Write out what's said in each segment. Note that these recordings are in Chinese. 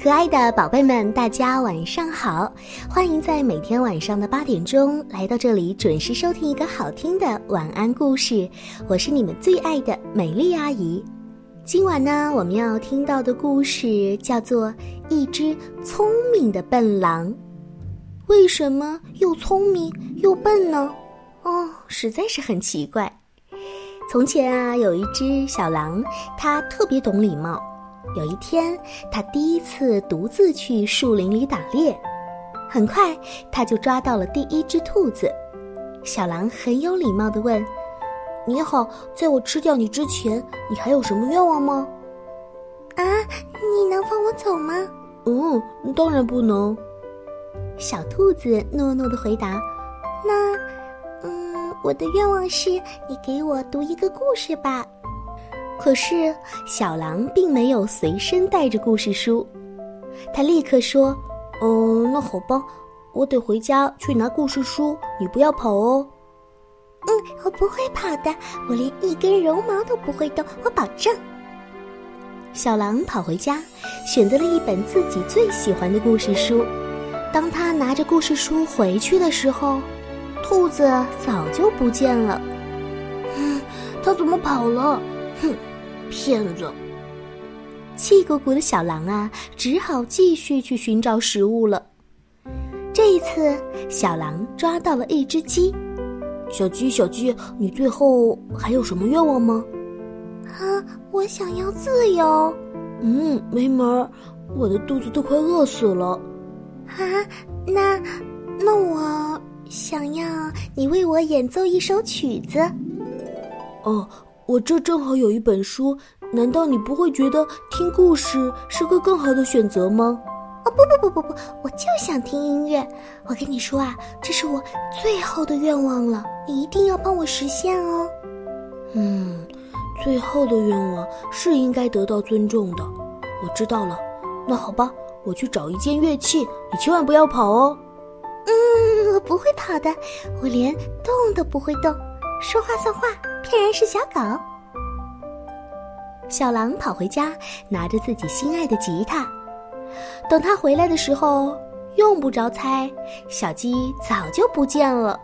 可爱的宝贝们，大家晚上好！欢迎在每天晚上的八点钟来到这里，准时收听一个好听的晚安故事。我是你们最爱的美丽阿姨。今晚呢，我们要听到的故事叫做《一只聪明的笨狼》。为什么又聪明又笨呢？哦，实在是很奇怪。从前啊，有一只小狼，它特别懂礼貌。有一天，他第一次独自去树林里打猎，很快他就抓到了第一只兔子。小狼很有礼貌地问：“你好，在我吃掉你之前，你还有什么愿望吗？”“啊，你能放我走吗？”“嗯，当然不能。”小兔子诺诺地回答。“那，嗯，我的愿望是你给我读一个故事吧。”可是小狼并没有随身带着故事书，他立刻说：“嗯，那好吧，我得回家去拿故事书，你不要跑哦。”“嗯，我不会跑的，我连一根绒毛都不会动，我保证。”小狼跑回家，选择了一本自己最喜欢的故事书。当他拿着故事书回去的时候，兔子早就不见了。嗯，他怎么跑了？哼！骗子！气鼓鼓的小狼啊，只好继续去寻找食物了。这一次，小狼抓到了一只鸡。小鸡，小鸡，你最后还有什么愿望吗？啊，我想要自由。嗯，没门儿，我的肚子都快饿死了。啊，那，那我想要你为我演奏一首曲子。哦。我这正好有一本书，难道你不会觉得听故事是个更好的选择吗？哦不不不不不，我就想听音乐。我跟你说啊，这是我最后的愿望了，你一定要帮我实现哦。嗯，最后的愿望是应该得到尊重的。我知道了，那好吧，我去找一件乐器，你千万不要跑哦。嗯，我不会跑的，我连动都不会动，说话算话。骗人是小狗。小狼跑回家，拿着自己心爱的吉他。等他回来的时候，用不着猜，小鸡早就不见了。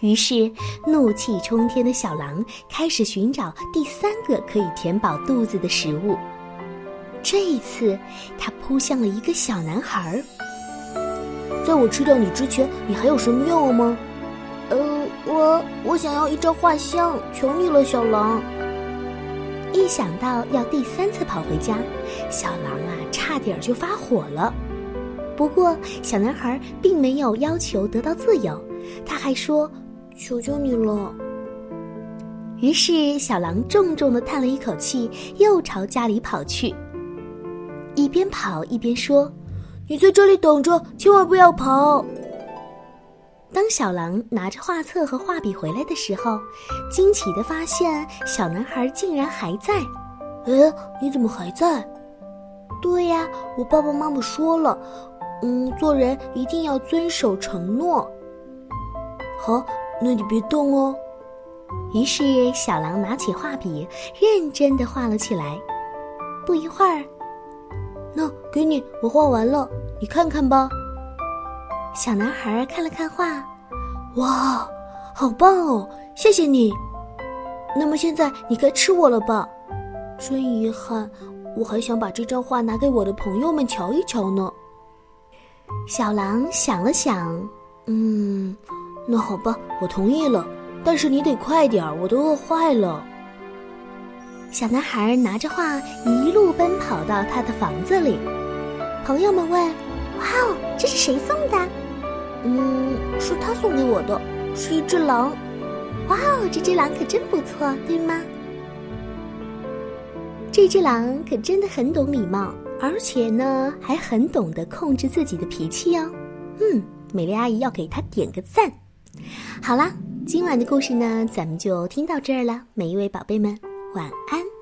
于是，怒气冲天的小狼开始寻找第三个可以填饱肚子的食物。这一次，他扑向了一个小男孩。在我吃掉你之前，你还有什么愿望吗？我我想要一张画像，求你了，小狼。一想到要第三次跑回家，小狼啊，差点就发火了。不过小男孩并没有要求得到自由，他还说：“求求你了。”于是小狼重重的叹了一口气，又朝家里跑去，一边跑一边说：“你在这里等着，千万不要跑。”当小狼拿着画册和画笔回来的时候，惊奇的发现小男孩竟然还在。哎，你怎么还在？对呀，我爸爸妈妈说了，嗯，做人一定要遵守承诺。好，那你别动哦。于是小狼拿起画笔，认真的画了起来。不一会儿，那给你，我画完了，你看看吧。小男孩看了看画，哇，好棒哦！谢谢你。那么现在你该吃我了吧？真遗憾，我还想把这张画拿给我的朋友们瞧一瞧呢。小狼想了想，嗯，那好吧，我同意了。但是你得快点儿，我都饿坏了。小男孩拿着画一路奔跑到他的房子里，朋友们问：“哇哦，这是谁送的？”嗯，是他送给我的，是一只狼。哇哦，这只狼可真不错，对吗？这只狼可真的很懂礼貌，而且呢，还很懂得控制自己的脾气哦。嗯，美丽阿姨要给他点个赞。好啦，今晚的故事呢，咱们就听到这儿了。每一位宝贝们，晚安。